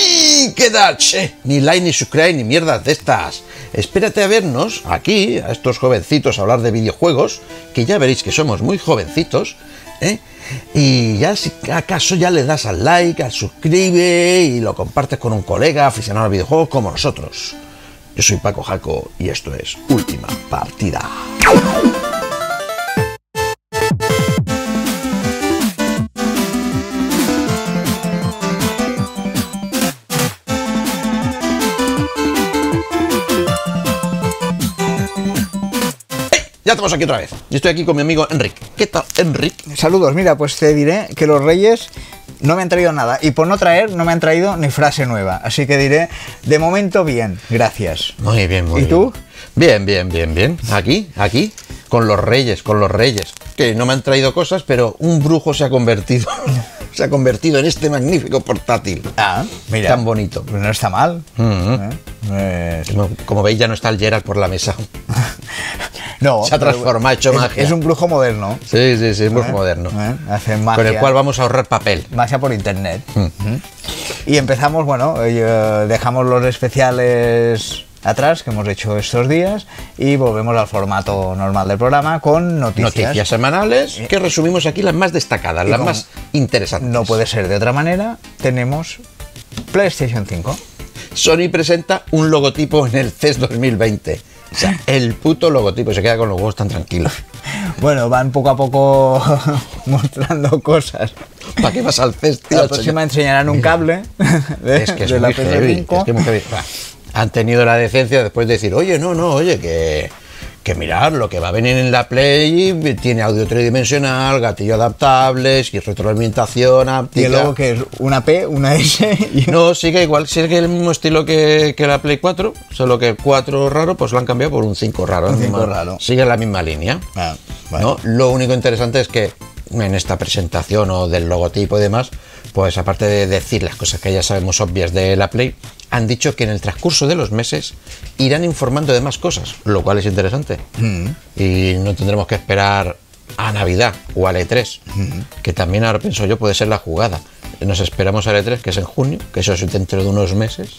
¡Ay! ¿Qué tal? Ni like ni subscribe ni mierdas de estas. Espérate a vernos aquí, a estos jovencitos, a hablar de videojuegos, que ya veréis que somos muy jovencitos, ¿eh? Y ya si acaso ya le das al like, al suscribe y lo compartes con un colega aficionado a videojuegos como nosotros. Yo soy Paco Jaco y esto es Última Partida. Ya estamos aquí otra vez. Yo estoy aquí con mi amigo Enrique. ¿Qué tal, Enrique? Saludos, mira, pues te diré que los Reyes no me han traído nada y por no traer no me han traído ni frase nueva. Así que diré, de momento bien, gracias. Muy bien, muy ¿Y bien. tú? Bien, bien, bien, bien. Aquí, aquí, con los reyes, con los reyes. Que no me han traído cosas, pero un brujo se ha convertido. se ha convertido en este magnífico portátil. Ah, mira. Tan bonito. Pues no está mal. Mm. ¿eh? Como, como veis, ya no está el Gerard por la mesa. No. Se ha transformado, hecho es, magia. Es un brujo moderno. Sí, sí, sí, es muy ¿eh? moderno. ¿eh? Hace magia. Con el cual vamos a ahorrar papel. Magia por internet. Mm. Y empezamos, bueno, eh, dejamos los especiales atrás que hemos hecho estos días y volvemos al formato normal del programa con noticias. Noticias semanales que resumimos aquí las más destacadas, Y las más interesantes. No puede ser de otra manera. Tenemos PlayStation 5. Sony presenta un logotipo en el CES 2020. O sea, el puto logotipo. Se queda con los huevos tan tranquilos. Bueno, van poco a poco mostrando cosas. ¿Para qué vas al CES, tío? La próxima enseñarán un cable de, Es que es de muy la heavy, PS5. es que muy heavy. Han tenido la decencia después de decir, oye, no, no, oye, que, que mirar, lo que va a venir en la Play tiene audio tridimensional, gatillo adaptable, y retroalimentación Y áptica. luego que es una P, una S y No, sigue igual, sigue el mismo estilo que, que la Play 4, solo que el 4 raro pues lo han cambiado por un 5 raro. Un Es 5 más- raro. Sigue la misma línea. Ah. ¿no? Lo único interesante es que en esta presentación o del logotipo y demás, pues aparte de decir las cosas que ya sabemos obvias de la Play, han dicho que en el transcurso de los meses irán informando de más cosas, lo cual es interesante. Mm. Y no tendremos que esperar a Navidad o al E3, que también ahora pienso yo puede ser la jugada. Nos esperamos al E3, que es en junio, que eso es dentro de unos meses.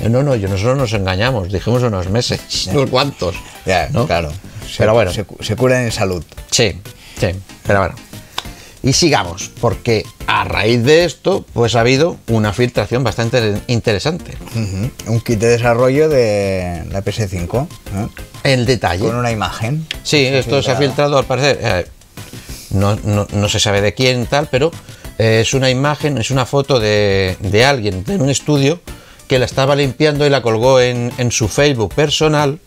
Eh, No, no, yo nosotros nos engañamos, dijimos unos meses, unos cuantos. Ya, ¿no? claro. Se- Pero bueno, Se, se curan en salud. Sí, sí, pero bueno. Y sigamos, porque a raíz de esto, pues ha habido una filtración bastante interesante. Un kit de desarrollo de la PS5 ¿eh? El detalle. con una imagen. Sí, esto se ha filtrado al parecer. eh, no, no- no se sabe de quién tal, pero eh, es una imagen, es una foto de, de alguien en un estudio que la estaba limpiando y la colgó en, en su Facebook personal.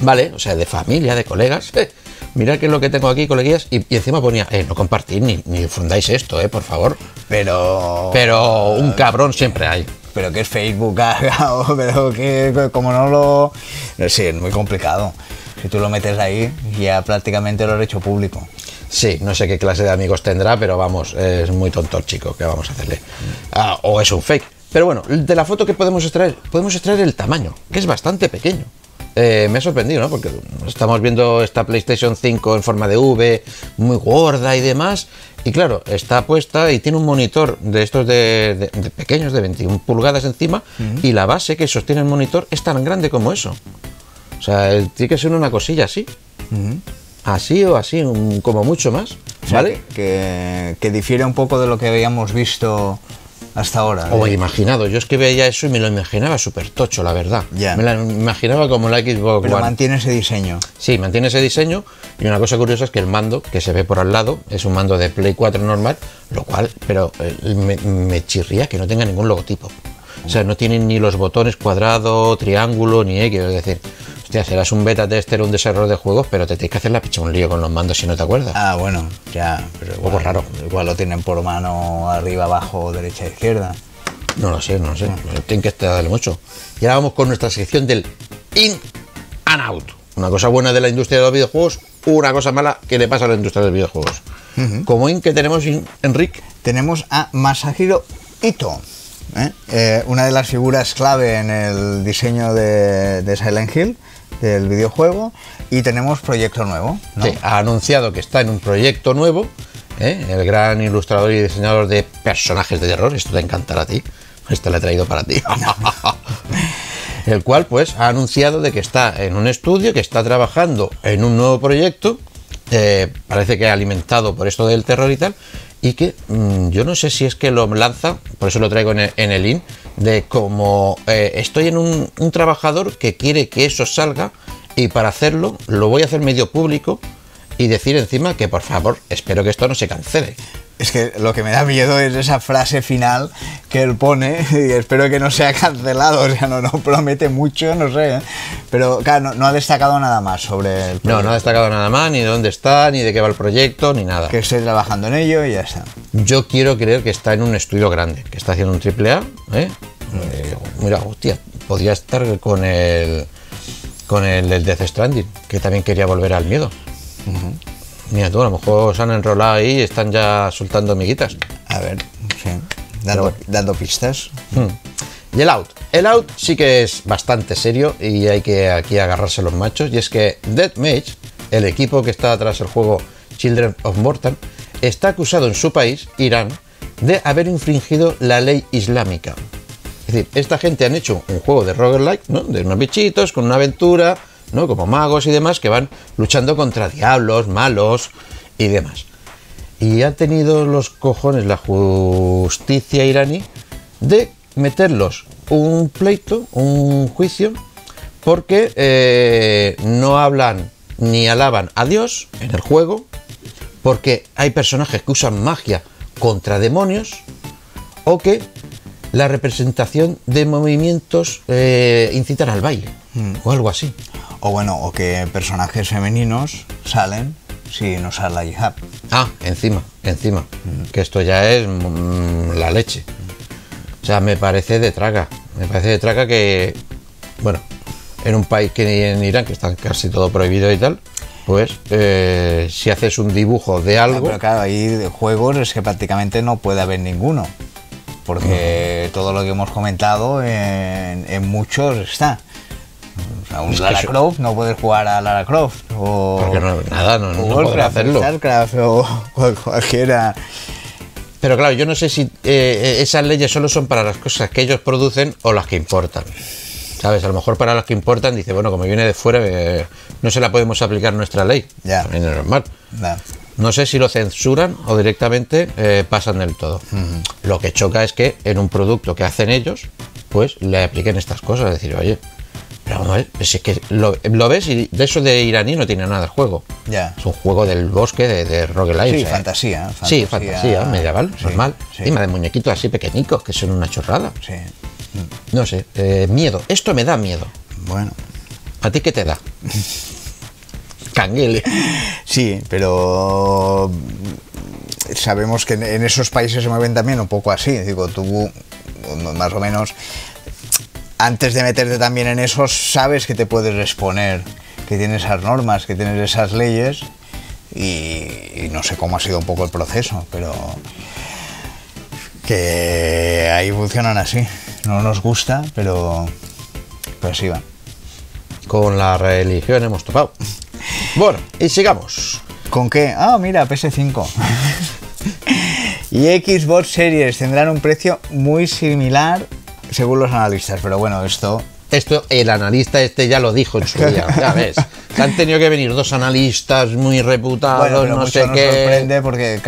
¿Vale? O sea, de familia, de colegas. Mirad qué es lo que tengo aquí, coleguillas. Y, y encima ponía, eh, no compartid ni, ni difundáis esto, eh, por favor. Pero. Pero un cabrón siempre hay. Pero que es Facebook, haga, o- pero que como no lo. no sé, es muy complicado. Si tú lo metes ahí, ya prácticamente lo has hecho público. Sí, no sé qué clase de amigos tendrá, pero vamos, es muy tonto el chico, ¿qué vamos a hacerle? Ah, o es un fake. Pero bueno, de la foto que podemos extraer, podemos extraer el tamaño, que es bastante pequeño. Eh, me ha sorprendido, ¿no? Porque estamos viendo esta PlayStation 5 en forma de V, muy gorda y demás. Y claro, está puesta y tiene un monitor de estos de, de- de pequeños, de 21 pulgadas encima, y la base que sostiene el monitor es tan grande como eso. O sea, tiene que ser una cosilla así. Así o así, un- como mucho más. ¿Vale? Que, que difiere un poco de lo que habíamos visto hasta ahora. O he imaginado, yo es que veía eso y me lo imaginaba súper tocho, la verdad. Ya. Me la imaginaba como la Xbox pero One. mantiene ese diseño. Sí, mantiene ese diseño y una cosa curiosa es que el mando que se ve por al lado es un mando de Play 4 normal, lo cual, pero eh, me, me chirría que no tenga ningún logotipo. O sea, no tienen ni los botones cuadrado, triángulo, ni X. Es decir, hostia, serás un beta tester, un desarrollador de juegos, pero te tienes que hacer la picha un lío con los mandos si no te acuerdas. Ah, bueno, ya. Pero poco raro. Igual lo tienen por mano arriba, abajo, derecha, izquierda. No lo sé, no lo sé. Tienen que darle mucho. Y ahora vamos con nuestra sección del In and Out. Una cosa buena de la industria de los videojuegos, una cosa mala que le pasa a la industria de los videojuegos. Como In que tenemos, In- Enrique. Tenemos a Masahiro Ito, ¿eh? Eh, una de las figuras clave en el diseño de, de Silent Hill, del videojuego, y tenemos proyecto nuevo. ¿no? Sí, ha anunciado que está en un proyecto nuevo. ¿eh? El gran ilustrador y diseñador de personajes de terror. Esto te encantará a ti. Este lo he traído para ti. el cual pues ha anunciado de que está en un estudio, que está trabajando en un nuevo proyecto, eh, parece que alimentado por esto del terror y tal, y que mm, yo no sé si es que lo lanza, por eso lo traigo en el, en el in, de como eh, estoy en un, un trabajador que quiere que eso salga y para hacerlo lo voy a hacer medio público y decir encima que por favor espero que esto no se cancele. Es que lo que me da miedo es esa frase final que él pone y espero que no sea cancelado, o sea, no, no promete mucho, no sé, ¿eh? pero claro, no, no ha destacado nada más sobre el No, no ha destacado nada más, ni de dónde está, ni de qué va el proyecto, ni nada. que esté trabajando en ello y ya está. Yo quiero creer que está en un estudio grande, que está haciendo un triple A. ¿eh? Eh, mira, hostia, podría estar con el con el, del Death Stranding, que también quería volver al miedo. Mira tú, a lo mejor se han enrolado ahí y están ya soltando amiguitas. A ver, sí, dando, dando pistas. Y el out. El out sí que es bastante serio y hay que aquí agarrarse los machos. Y es que Dead Mage, el equipo que está tras el juego Children of Mortal, está acusado en su país, Irán, de haber infringido la ley islámica. Es decir, esta gente han hecho un juego de roguelike, ¿no? De unos bichitos con una aventura, ¿no? Como magos y demás que van luchando contra diablos, malos y demás. Y ha tenido los cojones la justicia iraní de meterlos un pleito, un juicio, porque eh, no hablan ni alaban a Dios en el juego, porque hay personajes que usan magia contra demonios, o que la representación de movimientos eh, incitan al baile, o algo así. O bueno, o que personajes femeninos salen sin usar la hijab. Ah, encima, encima. Que esto ya es mm, la leche. O sea, me parece de traga. Me parece de traga que, bueno, en un país que en Irán, que está casi todo prohibido y tal, pues eh, si haces un dibujo de Ah, algo, Pero claro, ahí de juegos es que prácticamente no puede haber ninguno. Porque todo lo que hemos comentado en, en muchos está. O sea, un Es Lara Croft no puedes jugar a Lara Croft. O, porque no, nada, no, no o Warcraft, hacerlo. Starcraft o cual- cualquiera. Pero claro, yo no sé si eh, esas leyes solo son para las cosas que ellos producen o las que importan. ¿Sabes? A lo mejor para las que importan dice, bueno, como viene de fuera, eh, no se la podemos aplicar nuestra ley. Ya. También es normal. Ya. No sé si lo censuran o directamente eh, pasan del todo. Lo que choca es que en un producto que hacen ellos, pues le apliquen estas cosas. Es decir, oye, pero vamos a ver, pues es que lo, lo ves y de eso de iraní no tiene nada el juego. Ya. Es un juego del bosque de, de roguelite. Sí, sea, fantasía, Sí, fantasía, fantasía, medieval, sí, normal. sí. Encima de muñequitos así pequeñicos que son una chorrada. Sí. No sé, eh, miedo. Esto me da miedo. Bueno. ¿A ti qué te da? Canguele. Sí, pero sabemos que en- en esos países se mueven también un poco así. Digo, tú más o menos antes de meterte también en eso sabes que te puedes exponer, que tienes esas normas, que tienes esas leyes y, y no sé cómo ha sido un poco el proceso, pero que ahí funcionan así. No nos gusta, pero pues sí va. Con la religión hemos topado. Bueno, y sigamos. ¿Con qué? Ah, mira, PS5. y Xbox Series tendrán un precio muy similar según los analistas, pero bueno, esto Esto el analista este ya lo dijo en su día, ya ves. Han tenido que venir dos analistas muy reputados, bueno, pero no mucho sé nos qué. sorprende porque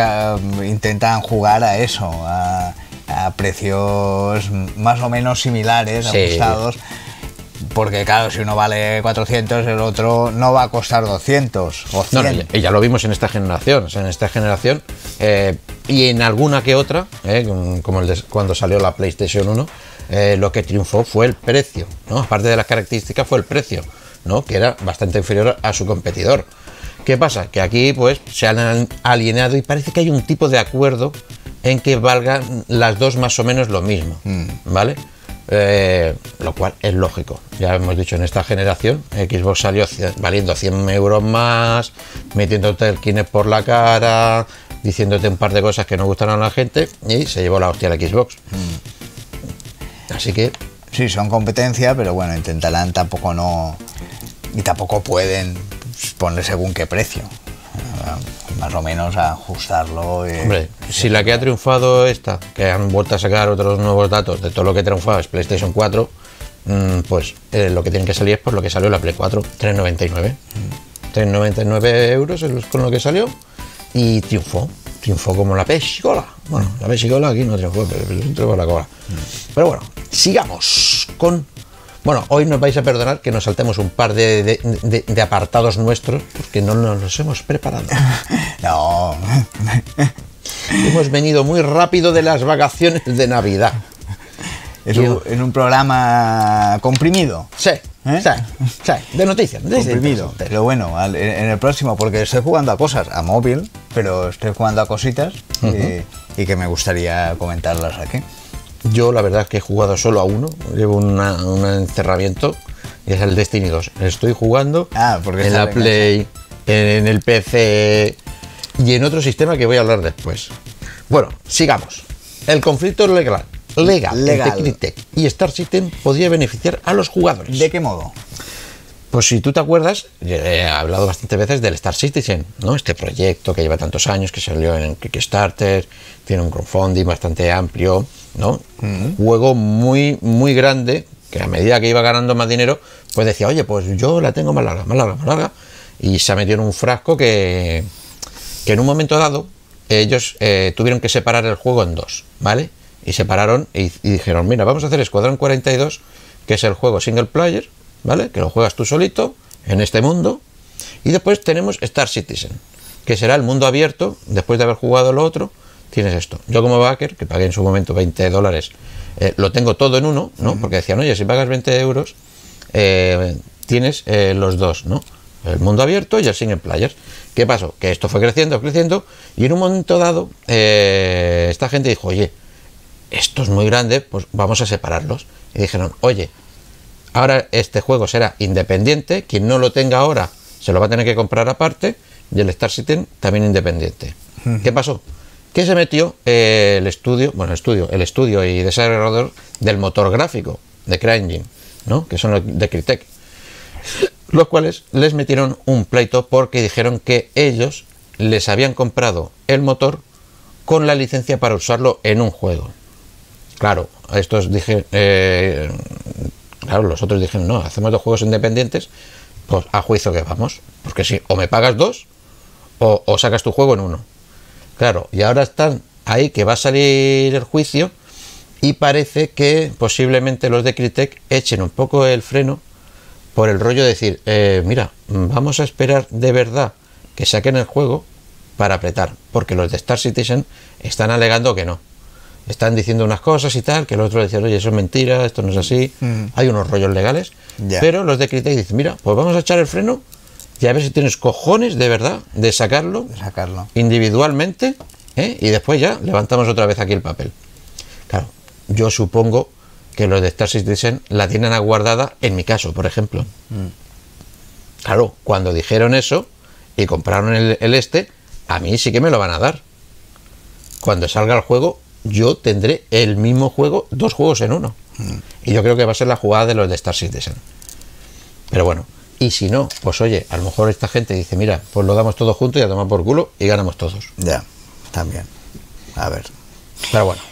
intentan jugar a eso, a, a precios más o menos similares, Sí. ajustados. Porque claro, si uno vale 400, el otro no va a costar 200 o 100. No, no, ya, y ya lo vimos en esta generación. O sea, en esta generación eh, y en alguna que otra, eh, como el de cuando salió la PlayStation 1, eh, lo que triunfó fue el precio. ¿no? Aparte de las características, fue el precio, ¿no? que era bastante inferior a su competidor. ¿Qué pasa? Que aquí pues se han alienado y parece que hay un tipo de acuerdo en que valgan las dos más o menos lo mismo, ¿vale? Eh, lo cual es lógico. Ya hemos dicho, en esta generación Xbox salió valiendo 100 euros más, metiéndote el Kinect por la cara, diciéndote un par de cosas que no gustaron a la gente y se llevó la hostia la Xbox. Así que Sí, son competencia, pero bueno, intentarán tampoco no. Y tampoco pueden ponerle según qué precio. Ah, más o menos ajustarlo. y- Hombre, si la que ha triunfado esta, que han vuelto a sacar otros nuevos datos de todo lo que ha triunfado es PlayStation 4, mm, pues eh, lo que tiene que salir es por lo que salió la Play 4, 3,99. 3,99 euros es con lo que salió y triunfó. Triunfó como la pesicola. Bueno, la pesicola aquí no triunfó, pero triunfó la cola. Pero bueno, sigamos con... Bueno, hoy nos vais a perdonar que nos saltemos un par de, de- de- de apartados nuestros porque no nos los hemos preparado. No, Hemos venido muy rápido de las vacaciones de Navidad. Es un, en un programa comprimido. Sí, ¿Eh? sí, sí, de noticias. Comprimido. Pero bueno, al- en, en el próximo, porque estoy jugando a cosas, a móvil, pero estoy jugando a cositas y, y que me gustaría comentarlas aquí. Yo la verdad es que he jugado solo a uno, llevo una- un encerramiento y es el Destiny 2. Estoy jugando Ah, porque en la en Play, en el PC y en otro sistema que voy a hablar después. Bueno, sigamos. El conflicto legal, legal, Legal. entre Crytek y Star System podría beneficiar a los jugadores. ¿De qué modo? Pues si tú te acuerdas, he hablado bastantes veces del Star Citizen, ¿no? Este proyecto que lleva tantos años, que salió en Kickstarter, tiene un crowdfunding bastante amplio, ¿no? Un juego muy, muy grande, que a medida que iba ganando más dinero, pues decía, oye, pues yo la tengo más larga, más larga, más larga. Y se ha metido en un frasco que, que en un momento dado ellos eh, tuvieron que separar el juego en dos, ¿vale? Y separaron y, y dijeron, mira, vamos a hacer Escuadrón 42, que es el juego single player, ¿vale? Que lo juegas tú solito en este mundo. Y después tenemos Star Citizen, que será el mundo abierto, después de haber jugado lo otro, tienes esto. Yo como backer, que pagué en su momento 20 dólares, eh, lo tengo todo en uno, ¿no? Porque decían, oye, si pagas 20 euros, eh, tienes eh, los dos, ¿no? El mundo abierto y el single player. ¿Qué pasó? Que esto fue creciendo, creciendo, y en un momento dado, esta gente dijo, oye, esto es muy grande, pues vamos a separarlos. Y dijeron, oye, ahora este juego será independiente, quien no lo tenga ahora se lo va a tener que comprar aparte, y el Star Citizen también independiente. ¿Qué pasó? Que se metió eh, el estudio, bueno, el estudio, el estudio y desarrollador del motor gráfico de CryEngine, ¿no? Que son los de Crytek los cuales les metieron un pleito porque dijeron que ellos les habían comprado el motor con la licencia para usarlo en un juego. Claro, estos dije, eh, claro, los otros dijeron, no, hacemos dos juegos independientes, pues a juicio que vamos, porque si o me pagas dos o, sacas tu juego en uno. Claro, y ahora están ahí que va a salir el juicio y parece que posiblemente los de Crytek echen un poco el freno por el rollo de decir, eh, mira, vamos a esperar de verdad que saquen el juego para apretar, porque los de Star Citizen están alegando que no. Están diciendo unas cosas y tal, que el otro dicen, oye, eso es mentira, esto no es así. Hay unos rollos legales, pero los de Crytek dicen, mira, pues vamos a echar el freno y a ver si tienes cojones de verdad de sacarlo De sacarlo. individualmente ¿eh? y después ya levantamos otra vez aquí el papel. Claro, yo supongo que los de Star Citizen la tienen aguardada en mi caso, por ejemplo. Claro, cuando dijeron eso y compraron el, el este, a mí sí que me lo van a dar. Cuando salga el juego, yo tendré el mismo juego, dos juegos en uno. Y yo creo que va a ser la jugada de los de Star Citizen. Pero bueno, y si no, pues oye, a lo mejor esta gente dice, mira, pues lo damos todo junto y a tomar por culo y ganamos todos. Ya, también. A ver. Pero bueno,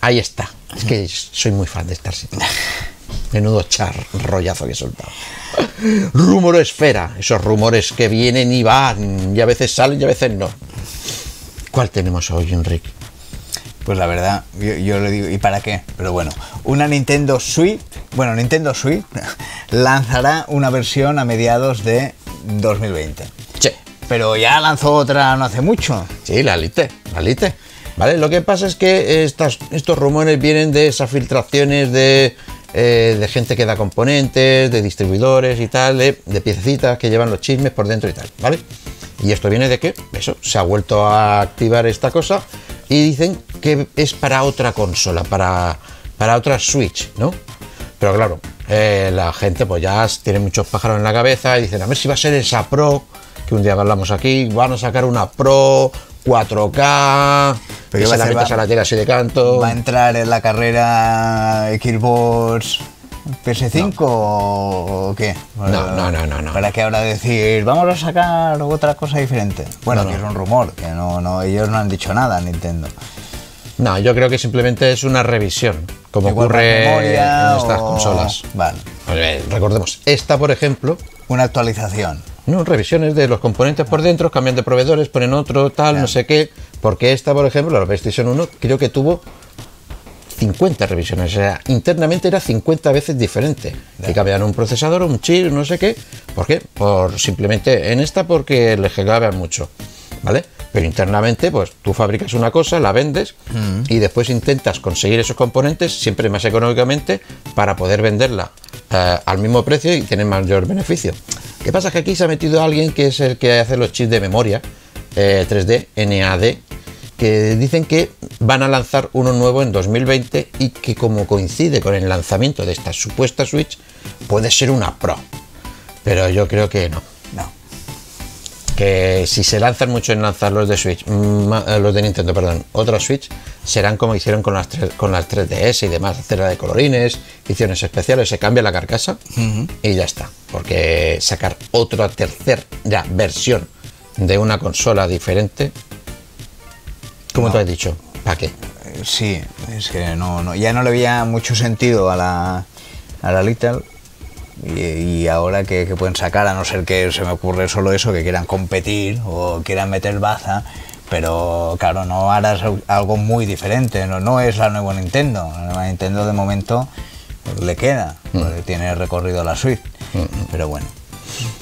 ahí está. Es que soy muy fan de Star Citizen. Menudo char rollazo que he soltado. Rumor esfera, esos rumores que vienen y van, y a veces salen y a veces no. ¿Cuál tenemos hoy, Enrique? Pues la verdad, yo, yo le digo, ¿y para qué? Pero bueno, una Nintendo Switch, bueno, Nintendo Switch lanzará una versión a mediados de 2020. Che, Pero ya lanzó otra no hace mucho. sí, la Lite, la Lite. ¿Vale? Lo que pasa es que estas, estos rumores vienen de esas filtraciones de, eh, de gente que da componentes, de distribuidores y tal, de, de piececitas que llevan los chismes por dentro y tal, ¿vale? Y esto viene de que, eso, se ha vuelto a activar esta cosa y dicen que es para otra consola, para, para otra Switch, ¿no? Pero claro, eh, la gente pues ya tiene muchos pájaros en la cabeza y dicen, a ver si va a ser esa Pro, que un día hablamos aquí, van a sacar una Pro 4K, Pero que ¿qué va se a la metes a la tira así de canto. Va a entrar en la carrera Xbox ¿PS5 o qué? No, no, no, no, no. ¿Para qué ahora decir, vamos a sacar otra cosa diferente? Bueno, No, que es un rumor, que no, no, ellos no han dicho nada, Nintendo. No, yo creo que simplemente es una revisión, como Igual ocurre memoria en estas o- consolas. Vale. Recordemos, esta, por ejemplo, Una actualización. no, revisiones de los componentes por dentro, cambian de proveedores, ponen otro, tal, no sé qué, porque esta, por ejemplo, la PlayStation 1, creo que tuvo 50 revisiones, o sea, internamente era 50 veces diferente. Y cambiaron un procesador, un chip, no sé qué. ¿Por qué? Por simplemente en esta porque le hackeaban mucho, ¿vale? Pero internamente, pues tú fabricas una cosa, la vendes y después intentas conseguir esos componentes siempre más económicamente para poder venderla eh, al mismo precio y tener mayor beneficio. ¿Qué pasa? Que aquí se ha metido alguien que es el que hace los chips de memoria eh, 3D, NAD, que dicen que van a lanzar uno nuevo en 2020 y que como coincide con el lanzamiento de esta supuesta Switch, puede ser una Pro. Pero yo creo que no. No. Que si se lanzan mucho en lanzar los de Switch, mm, eh, los de Nintendo, perdón, otros Switch, serán como hicieron con las, tres- con las 3DS y demás, hacerla de colorines, ediciones especiales, se cambia la carcasa y ya está. Porque sacar otra tercera versión de una consola diferente, como No. tú has dicho, ¿para qué? Eh, Sí, es que no, no, ya no le veía mucho sentido a la, a la Little. Y, y ahora que, que pueden sacar, a no ser que se me ocurre solo eso, que quieran competir o quieran meter baza, pero claro, no harás al- algo muy diferente, no, no es la nueva Nintendo. La nueva Nintendo de momento le queda, porque tiene recorrido la Switch. Pero bueno,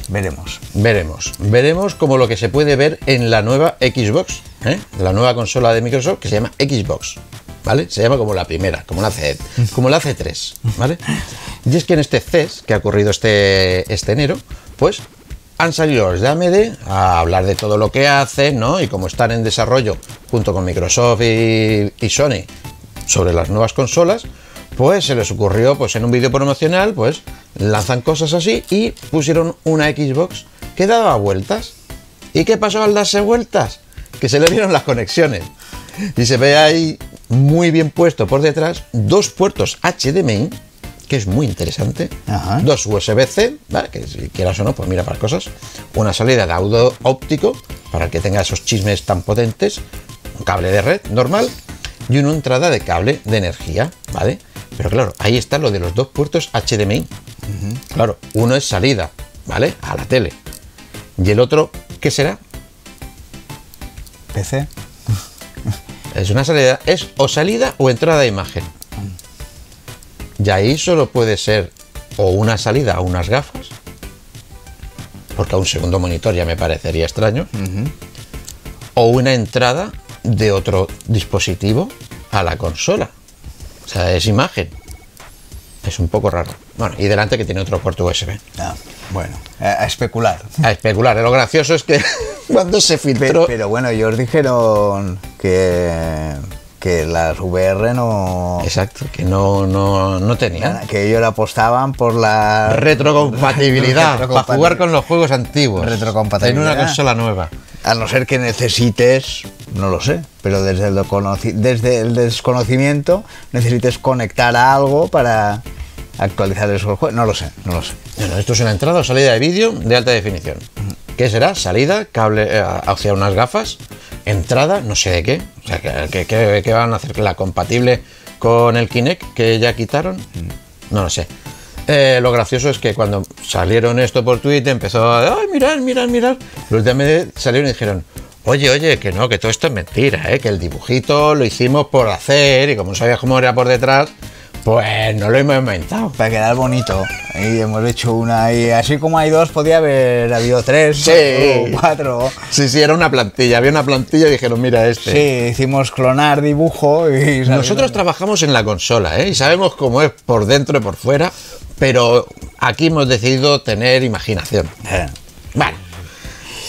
veremos. Veremos. Veremos como lo que se puede ver en la nueva Xbox, ¿eh? la nueva consola de Microsoft que se llama Xbox. ¿Vale? Se llama como la primera, como la, C, como la C3, ¿vale? Y es que en este CES, que ha ocurrido este, este enero, pues han salido los de AMD a hablar de todo lo que hacen, ¿no? Y como están en desarrollo junto con Microsoft y, y Sony sobre las nuevas consolas, pues se les ocurrió, pues en un vídeo promocional, pues lanzan cosas así y pusieron una Xbox que daba vueltas. ¿Y qué pasó al darse vueltas? Que se le vieron las conexiones. Y se ve ahí muy bien puesto por detrás dos puertos HDMI, que es muy interesante. Ajá. Dos USB-C, ¿vale? que si quieras o no, pues mira para cosas. Una salida de audio óptico, para que tenga esos chismes tan potentes. Un cable de red normal. Y una entrada de cable de energía, ¿vale? Pero claro, ahí está lo de los dos puertos HDMI. Claro, uno es salida, ¿vale? A la tele. Y el otro, ¿qué será? PC. Es una salida, es o salida o entrada de imagen. Y ahí solo puede ser o una salida a unas gafas, porque a un segundo monitor ya me parecería extraño, o una entrada de otro dispositivo a la consola. O sea, es imagen. Es un poco raro. Bueno, y delante que tiene otro puerto USB. Ah, bueno, a, especular. A especular. Lo gracioso es que cuando se filtró... Pero, bueno, ellos dijeron que, que las VR no. Exacto, que no, no, no tenían. Que ellos apostaban por la. Retrocompatibilidad, para jugar con los juegos antiguos. Retrocompatibilidad. En una consola nueva. A no ser que necesites, no lo sé, pero desde el, desde el desconocimiento necesites conectar a algo para actualizar esos juegos. No lo sé, no lo sé. Bueno, esto es una entrada o salida de vídeo de alta definición. ¿Qué será? Salida, cable eh, hacia unas gafas, entrada, no sé de qué. O sea, ¿qué, van a hacer? ¿La compatible con el Kinect que ya quitaron? No lo sé. Eh, lo gracioso es que cuando salieron esto por Twitter empezó a... ¡Ay, mirad, mirad, mirad! Los de salieron y dijeron... Oye, oye, que no, que todo esto es mentira, ¿eh? que el dibujito lo hicimos por hacer y como no sabías cómo era por detrás, pues no lo hemos inventado. Para quedar bonito. Y hemos hecho una. Y así como hay dos, podía haber habido tres Sí. o cuatro. Sí, sí, era una plantilla. Había una plantilla y dijeron, mira este. Sí, hicimos clonar dibujo y. Nosotros trabajamos en la consola, ¿eh? Y sabemos cómo es por dentro y por fuera, pero aquí hemos decidido tener imaginación. Eh, Vale.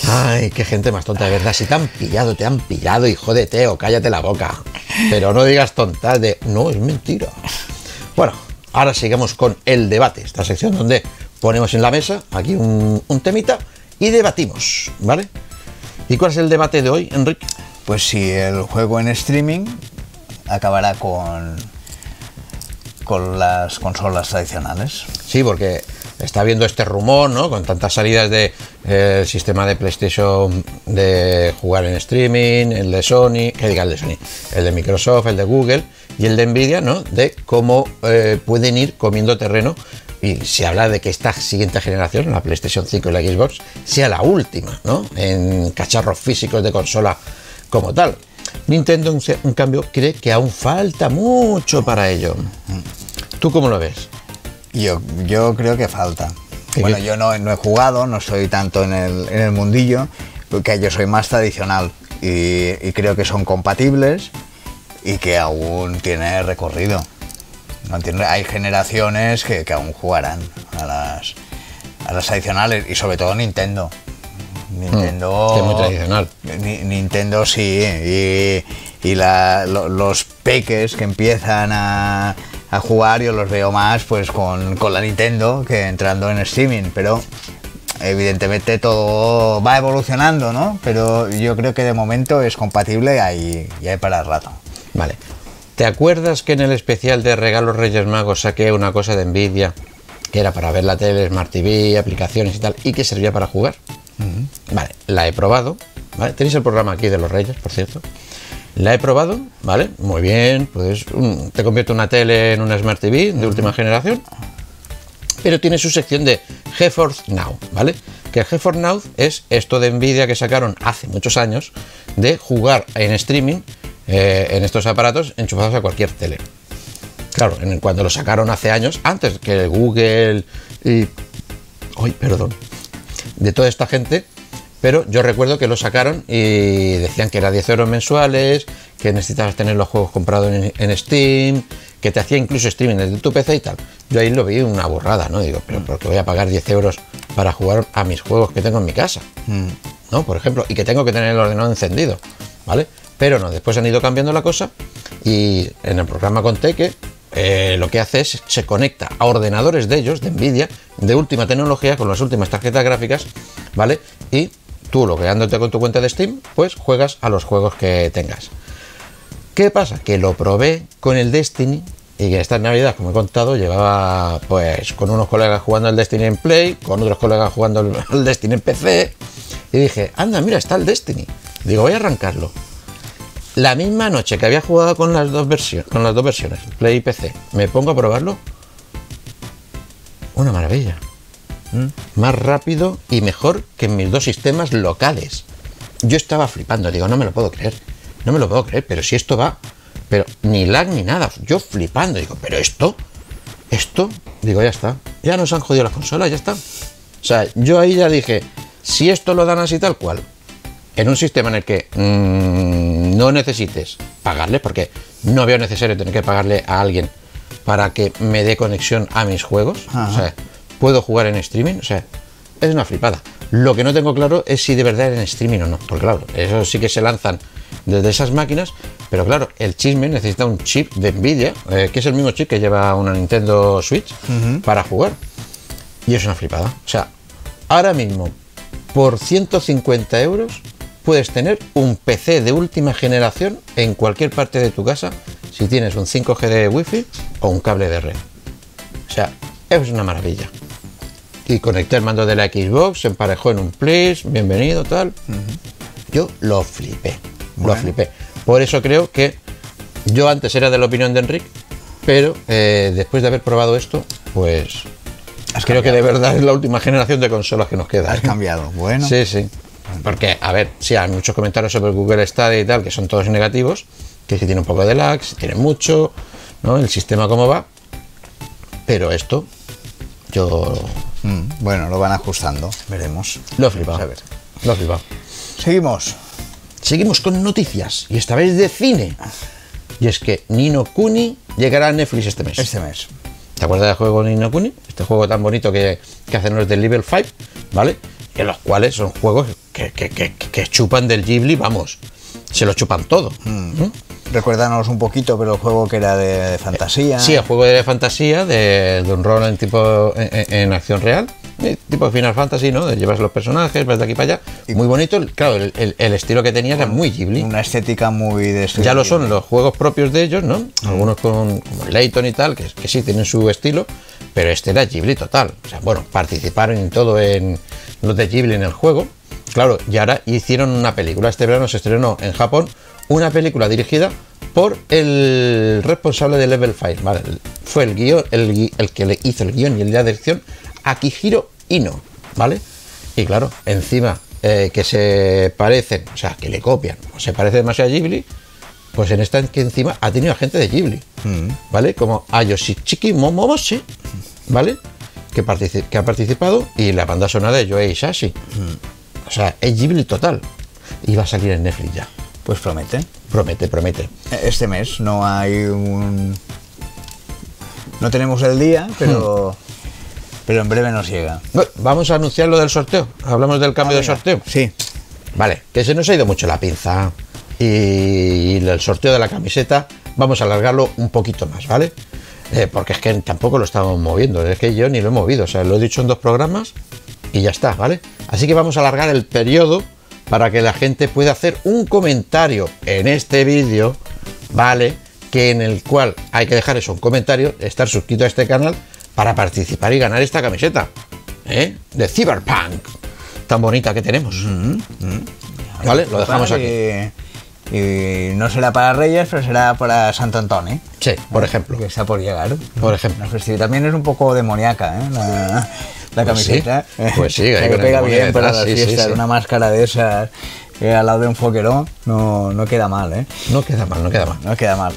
Ay, qué gente más tonta, de verdad. Si te han pillado, te han pillado y jódete o cállate la boca. Pero no digas tontas de, no, es mentira. Bueno, ahora sigamos con el debate, esta sección donde ponemos en la mesa aquí un, un temita y debatimos, ¿vale? ¿Y cuál es el debate de hoy, Enrique? Pues si el juego en streaming acabará con. con las consolas tradicionales. Sí, porque está habiendo este rumor, ¿no? Con tantas salidas de eh, el sistema de PlayStation de jugar en streaming, el de Sony, que diga el de Sony, el de Microsoft, el de Google y el de Nvidia, ¿no? De cómo eh, pueden ir comiendo terreno y se habla de que esta siguiente generación, la PlayStation 5 y la Xbox, sea la última, ¿no? En cacharros físicos de consola como tal. Nintendo, en cambio, cree que aún falta mucho para ello. ¿Tú cómo lo ves? Yo, yo creo que falta. ¿Qué Bueno, yo no, no he jugado, no estoy tanto en el, en el mundillo, porque yo soy más tradicional y, y creo que son compatibles y que aún tiene recorrido. No tiene- hay generaciones que, que aún jugarán a las, a las tradicionales y sobre todo Nintendo. Nintendo. Mm, es muy tradicional. Ni- Nintendo sí, y, y la- lo- los peques que empiezan a, a jugar, yo los veo más pues con, con la Nintendo que entrando en streaming, pero evidentemente todo va evolucionando, ¿no? Pero yo creo que de momento es compatible y hay, y hay para rato. Vale. ¿Te acuerdas que en el especial de Regalos Reyes Magos saqué una cosa de Nvidia que era para ver la tele, Smart TV, aplicaciones y tal, y que servía para jugar? Vale, la he probado. ¿vale? Tenéis el programa aquí de los Reyes, por cierto. La he probado, ¿vale? Muy bien, pues te convierte una tele en una Smart TV de última generación, pero tiene su sección de GeForce Now, ¿vale? Que GeForce Now es esto de Nvidia que sacaron hace muchos años de jugar en streaming eh, en estos aparatos enchufados a cualquier tele. Claro, en cuando lo sacaron hace años, antes que Google y... ¡Ay, perdón! De toda esta gente, pero yo recuerdo que lo sacaron y decían que era 10 euros mensuales, que necesitabas tener los juegos comprados en, en Steam, que te hacía incluso streaming desde tu PC y tal. Yo ahí lo vi una borrada, ¿no? Digo, pero ¿por qué voy a pagar 10 euros para jugar a mis juegos que tengo en mi casa? ¿no? Por ejemplo, y que tengo que tener el ordenador encendido, ¿vale? Pero no, después han ido cambiando la cosa y en el programa conté que eh, lo que hace es se conecta a ordenadores de ellos, de Nvidia, de última tecnología, con las últimas tarjetas gráficas, ¿vale? Y tú, logueándote con tu cuenta de Steam, pues juegas a los juegos que tengas. ¿Qué pasa? Que lo probé con el Destiny y que esta Navidad, como he contado, llevaba pues con unos colegas jugando al Destiny en Play, con otros colegas jugando al- Destiny en PC y dije, anda, mira, está el Destiny. Digo, voy a arrancarlo. La misma noche que había jugado con las dos versiones, con las dos versiones, Play y PC, me pongo a probarlo. Una maravilla. Más rápido y mejor que en mis dos sistemas locales. Yo estaba flipando, digo, no me lo puedo creer. No me lo puedo creer, pero si esto va, pero ni lag ni nada. Yo flipando, digo, pero esto, esto, digo, ya está. Ya nos han jodido las consolas, ya está. O sea, yo ahí ya dije, si esto lo dan así tal cual, en un sistema en el que mm, no necesites pagarle, porque no veo necesario tener que pagarle a alguien para que me dé conexión a mis juegos, o sea, puedo jugar en streaming, o sea, es una flipada. Lo que no tengo claro es si de verdad en streaming o no, porque claro, eso sí que se lanzan desde esas máquinas, pero claro, el chisme necesita un chip de Nvidia, eh, que es el mismo chip que lleva una Nintendo Switch para jugar. Y es una flipada. O sea, ahora mismo, por 150 euros, puedes tener un PC de última generación en cualquier parte de tu casa si tienes un 5G de Wi-Fi o un cable de red. O sea, es una maravilla. Y conecté el mando de la Xbox, se emparejó en un Play, bienvenido, tal. Yo lo flipé, lo flipé. Por eso creo que yo antes era de la opinión de Enrique, pero eh, después de haber probado esto, pues Has creo que de verdad es la última generación de consolas que nos queda. Has cambiado. Bueno. Sí, sí. Porque, a ver, sí, hay muchos comentarios sobre Google Stadia y tal, que son todos negativos, que si tiene un poco de lag, si tiene mucho, ¿no? El sistema cómo va. Pero esto, yo Mm, bueno, lo van ajustando. Veremos. lo he flipado. A ver. Lo he flipado. Seguimos. Seguimos con noticias, y esta vez de cine. Y es que Nino Kuni llegará a Netflix este mes. Este mes. ¿Te acuerdas del juego Nino Kuni? Este juego tan bonito que, que hacen los del Level 5, ¿vale? En los cuales son juegos que, que- que- que chupan del Ghibli, vamos, se lo chupan todo. ¿no? Recuérdanos un poquito, pero el juego que era de, de fantasía. Sí, el juego de fantasía, de, de un rol en tipo en, acción real, tipo Final Fantasy, ¿no? De Llevas los personajes, vas de aquí para allá. Muy bonito. Claro, el, el- el estilo que tenía era muy Ghibli. Una estética muy de Ya lo son los juegos propios de ellos, ¿no? Algunos con como Layton y tal, que, que sí tienen su estilo, pero este era Ghibli total. O sea, bueno, participaron en todo en los de Ghibli en el juego. Claro, y ahora hicieron una película. Este verano se estrenó en Japón una película dirigida por el responsable de Level 5. ¿vale? Fue el guion, el, el que le hizo el guion y la dirección, Akihiro Ino, ¿vale? Y claro, encima eh, que se parecen, o sea, que le copian, o se parece demasiado a Ghibli, pues en esta que encima ha tenido a gente de Ghibli, ¿vale? Como Ayoshichiki Momomose, ¿vale? Que, que ha participado y la banda sonora de Yoei Shashi. O sea, es Ghibli total. Y va a salir en Netflix ya. Pues promete. Promete, promete. Este mes no hay un. No tenemos el día, pero. Pero en breve nos llega. Vamos a anunciar lo del sorteo. Hablamos del cambio de venga. sorteo. Sí. Vale, que se nos ha ido mucho la pinza. Y el sorteo de la camiseta vamos a alargarlo un poquito más, ¿vale? Eh, porque es que tampoco lo estamos moviendo, es que yo ni lo he movido, o sea, lo he dicho en dos programas y ya está, ¿vale? Así que vamos a alargar el periodo para que la gente pueda hacer un comentario en este vídeo, ¿vale? Que en el cual hay que dejar eso, un comentario, estar suscrito a este canal para participar y ganar esta camiseta, ¿eh? De Cyberpunk, tan bonita que tenemos. ¿Vale? Lo dejamos aquí. Y, no será para Reyes, pero será para Santo Antonio. Sí, por ejemplo. Que está por llegar. Por ejemplo. La también es un poco demoníaca, ¿eh? La, la Pues sí, camiseta. pues sí, La ahí que pega bien para las sí, sí, fiestas. sí. Una máscara de esas eh, al lado de un foquerón no, no queda mal, ¿eh? No queda mal, no queda mal. No queda mal.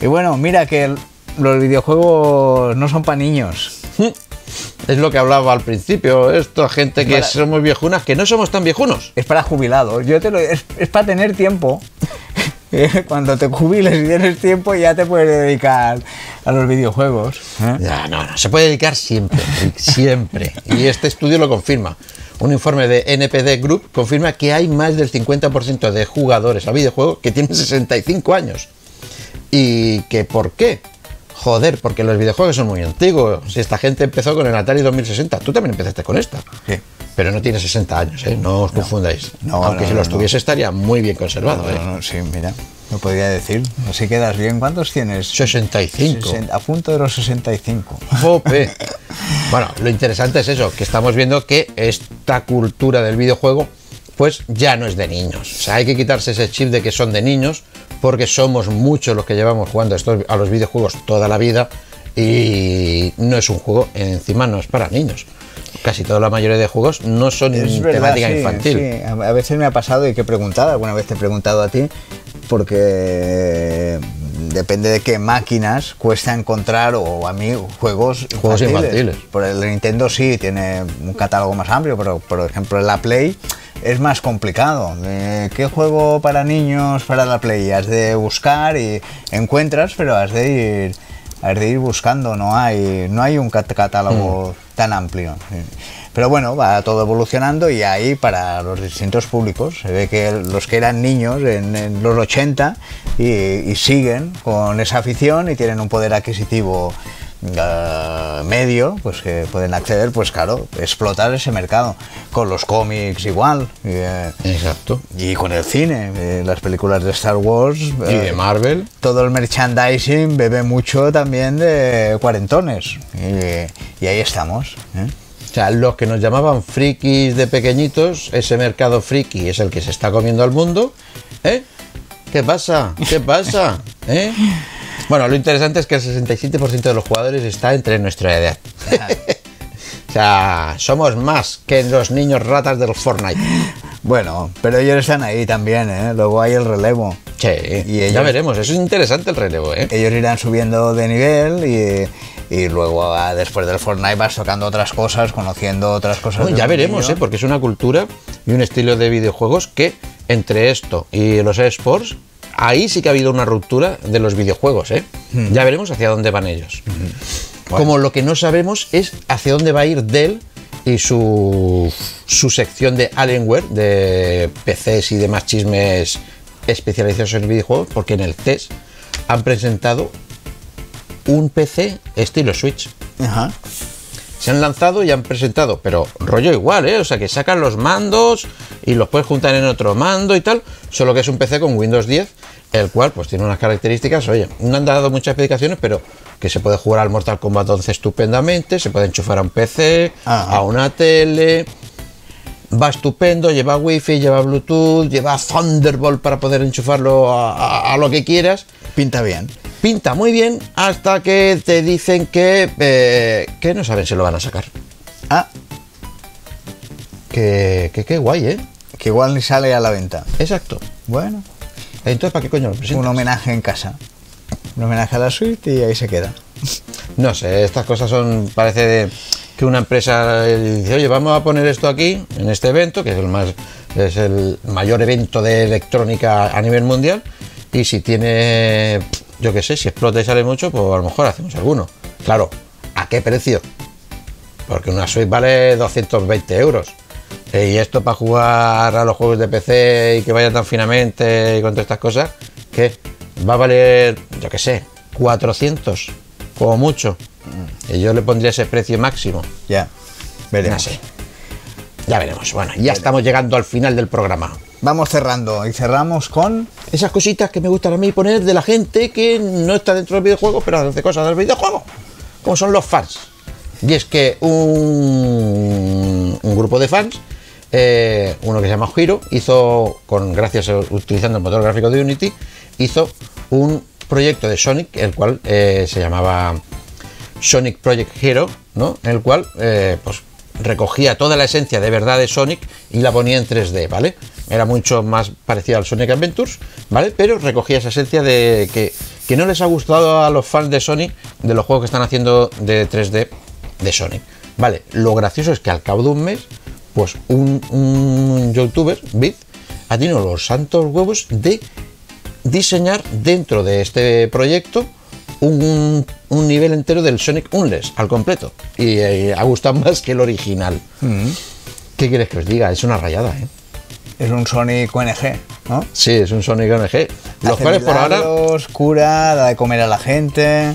Y bueno, mira que los videojuegos no son para niños. Es lo que hablaba al principio, esto, gente que Para- somos viejunas, que no somos tan viejunos. Es para jubilados. Yo te lo, es, es para tener tiempo. Cuando te jubiles y tienes tiempo ya te puedes dedicar a los videojuegos. ¿eh? Ya, no, no, se puede dedicar siempre, siempre. Y este estudio lo confirma. Un informe de NPD Group confirma que hay más del 50% de jugadores a videojuegos que tienen 65 años. ¿Y que por qué? Joder, porque los videojuegos son muy antiguos. Si esta gente empezó con el Atari 2060, tú también empezaste con esta. Sí. Pero no tiene 60 años, ¿eh? No os confundáis. No, Aunque no, si los tuviese estaría muy bien conservado, ¿eh? No, no, sí, mira, lo podría decir. Así quedas bien. ¿Cuántos tienes? 65. Sesen- a punto de los 65. Jope. Bueno, lo interesante es eso, que estamos viendo que esta cultura del videojuego pues ya no es de niños. O sea, hay que quitarse ese chip de que son de niños, porque somos muchos los que llevamos jugando a, estos- a los videojuegos toda la vida y no es un juego, encima no es para niños. Casi toda la mayoría de juegos no son Es verdad, temática sí, infantil. sí. A veces me ha pasado y que he preguntado, alguna vez te he preguntado a ti, porque depende de qué máquinas cuesta encontrar o a mí juegos infantiles. Juegos infantiles. Por el Nintendo sí tiene un catálogo más amplio, pero por ejemplo en la Play es más complicado. Eh, ¿Qué juego para niños para la Play? Has de buscar y encuentras, pero has de ir has de ir buscando, no hay, no hay un cat- catálogo tan amplio. Pero bueno, va todo evolucionando y ahí para los distintos públicos. Se ve que los que eran niños en, en los 80 y, y siguen con esa afición y tienen un poder adquisitivo eh, medio, pues que pueden acceder, pues claro, explotar ese mercado. Con los cómics igual. y, eh, Exacto. y con el cine, eh, las películas de Star Wars. Y de Marvel. todo el merchandising bebe mucho también de cuarentones. Y, y ahí estamos. O sea, los que nos llamaban frikis de pequeñitos, ese mercado friki es el que se está comiendo al mundo. ¿Eh? ¿Qué pasa? ¿Qué pasa? ¿Eh? Bueno, lo interesante es que el 67% de los jugadores está entre nuestra edad. o sea, somos más que los niños ratas del Fortnite. Bueno, pero ellos están ahí también, ¿eh? luego hay el relevo. Sí, Y ya ellos- veremos. Eso es interesante el relevo, ¿eh? Ellos irán subiendo de nivel y, y luego ah, después del Fortnite vas tocando otras cosas, conociendo otras cosas. Bueno, ya veremos. ¿eh? porque es una cultura y un estilo de videojuegos que entre esto y los esports, ahí sí que ha habido una ruptura de los videojuegos. ¿eh? Ya veremos hacia dónde van ellos. Como lo que no sabemos es hacia dónde va a ir Dell y su, su sección de Alienware, de PCs y demás chismes especializados en videojuegos, porque en el CES han presentado un PC estilo Switch. Ajá. Se han lanzado y han presentado, pero rollo igual, ¿eh? O sea, que sacan los mandos y los puedes juntar en otro mando y tal, solo que es un PC con Windows 10, el cual pues tiene unas características, oye, no han dado muchas explicaciones, pero que se puede jugar al Mortal Kombat 11 estupendamente, se puede enchufar a un PC, Ajá. a una tele, va estupendo, lleva wifi, lleva bluetooth, lleva Thunderbolt para poder enchufarlo a, a- a lo que quieras. Pinta bien. Pinta muy bien hasta que te dicen que, eh, que no saben si lo van a sacar. Ah, Que, que qué guay, ¿eh? que igual ni sale a la venta. Exacto. Bueno, Entonces, ¿para qué coño lo presentas? un homenaje en casa. Un homenaje a la suite y ahí se queda. No sé, estas cosas son, parece de- que una empresa eh, dice, oye, vamos a poner esto aquí, en este evento, que es el más, es el mayor evento de electrónica a nivel mundial, y si tiene, yo qué sé, si explota y sale mucho, pues a lo mejor hacemos alguno. Claro, ¿a qué precio? Porque una Switch vale 220 euros. Eh, Y esto para jugar a los juegos de PC y que vaya tan finamente y con todas estas cosas, que va a valer, yo qué sé, 400, como mucho. Yo le pondría ese precio máximo. Ya, No veremos. sé. Ya veremos. Bueno, ya estamos llegando al final del programa. Vamos cerrando y cerramos con... Esas cositas que me gustan a mí poner de la gente que no está dentro del videojuego, pero hace cosas del videojuego. Como son los fans. Y es que un, un grupo de fans, eh, uno que se llama Hiro, hizo, con gracias a utilizando el motor gráfico de Unity, hizo un proyecto de Sonic, el cual eh, se llamaba Sonic Project Hero, ¿no? En el cual eh, pues recogía toda la esencia de verdad de Sonic y la ponía en 3D, ¿vale? Era mucho más parecido al Sonic Adventures, ¿vale? Pero recogía esa esencia de que, que no les ha gustado a los fans de Sonic de los juegos que están haciendo de 3D de Sonic. Vale, lo gracioso es que al cabo de un mes, pues un, un youtuber, Bit, ha tenido los santos huevos de diseñar dentro de este proyecto un, un nivel entero del Sonic Unless al completo. Y eh, ha gustado más que el original. ¿Qué quieres que os diga? Es una rayada, ¿eh? Es un Sonic ONG, ¿no? Sí, es un Sonic ONG. Los Hace cuales por ahora, milagros, cura, da de comer a la gente.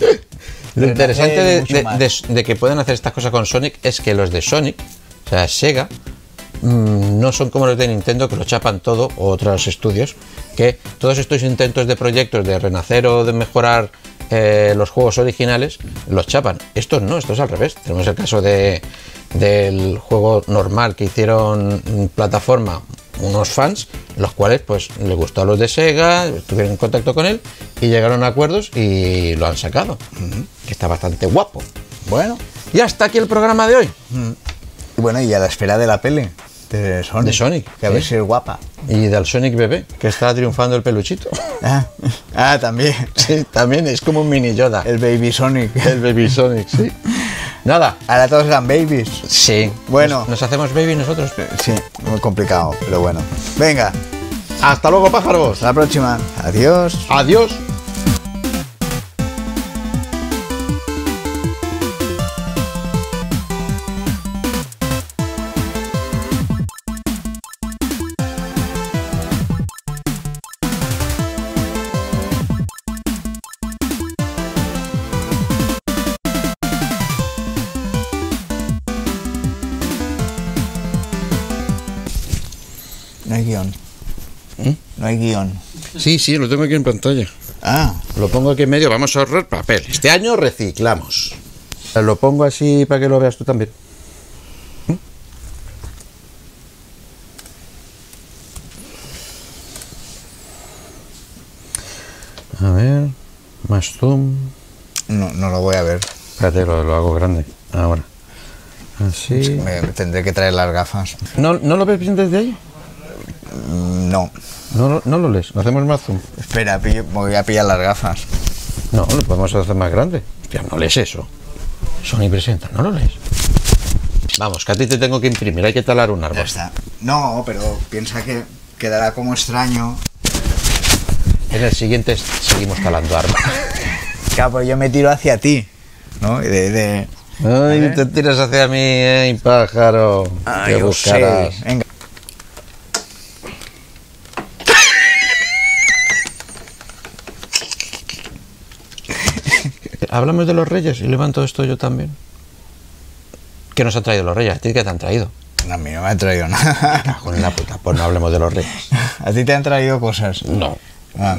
lo interesante de, de- más. de- de que puedan hacer estas cosas con Sonic es que los de Sonic, o sea, Sega, mm, no son como los de Nintendo que lo chapan todo o otros estudios, que todos estos intentos de proyectos de renacer o de mejorar eh, los juegos originales los chapan. Estos no, estos al revés. Tenemos el caso de, del juego normal que hicieron plataforma unos fans, los cuales pues le gustó a los de Sega, estuvieron en contacto con él y llegaron a acuerdos y lo han sacado, que está bastante guapo. Bueno, Y hasta aquí el programa de hoy. Y bueno, y a la espera de la peli de Sonic. De Sonic, Que a ver si es guapa. Y del Sonic Bebé, que está triunfando el peluchito. Ah, ah, también. Sí, también es como un mini Yoda. El Baby Sonic. El Baby Sonic, sí. Nada. Ahora todos eran babies. Sí. Bueno. Nos, nos hacemos baby nosotros. Sí, muy complicado, pero bueno. Venga, Hasta luego, pájaros. hasta la próxima. Adiós. Adiós. Hay guion. Sí, sí, lo tengo aquí en pantalla. Ah, Lo pongo aquí en medio, vamos a ahorrar papel. Este año reciclamos. Lo pongo así para que lo veas tú también. A ver, más zoom. no, no lo voy a ver. Espérate, lo, lo hago grande. Ahora. Así. Me tendré que traer las gafas. ¿No, ¿No lo ves bien desde ahí? Mm, No. No, lo- no lo lees. ¿Lo hacemos más zoom? Espera, pillo- voy a pillar las gafas. No, lo podemos hacer más grande. Hostia, no lees eso. Sony presenta, no lo lees. Vamos, que a ti te tengo que imprimir, hay que talar un Ya árbol. está. No, pero piensa que quedará como extraño. En el siguiente seguimos talando árboles. Pues yo me tiro hacia ti. ¿No? Y De, de... Ay, te tiras hacia mí, eh, pájaro. Ay, que yo buscarás. sé. Venga. Hablamos de los reyes y levanto esto yo también. ¿Qué nos han traído los reyes? ¿A ti qué te han traído? A mí no me han traído nada. Con la puta, pues no hablemos de los reyes. A ti te han traído cosas. No. Ah.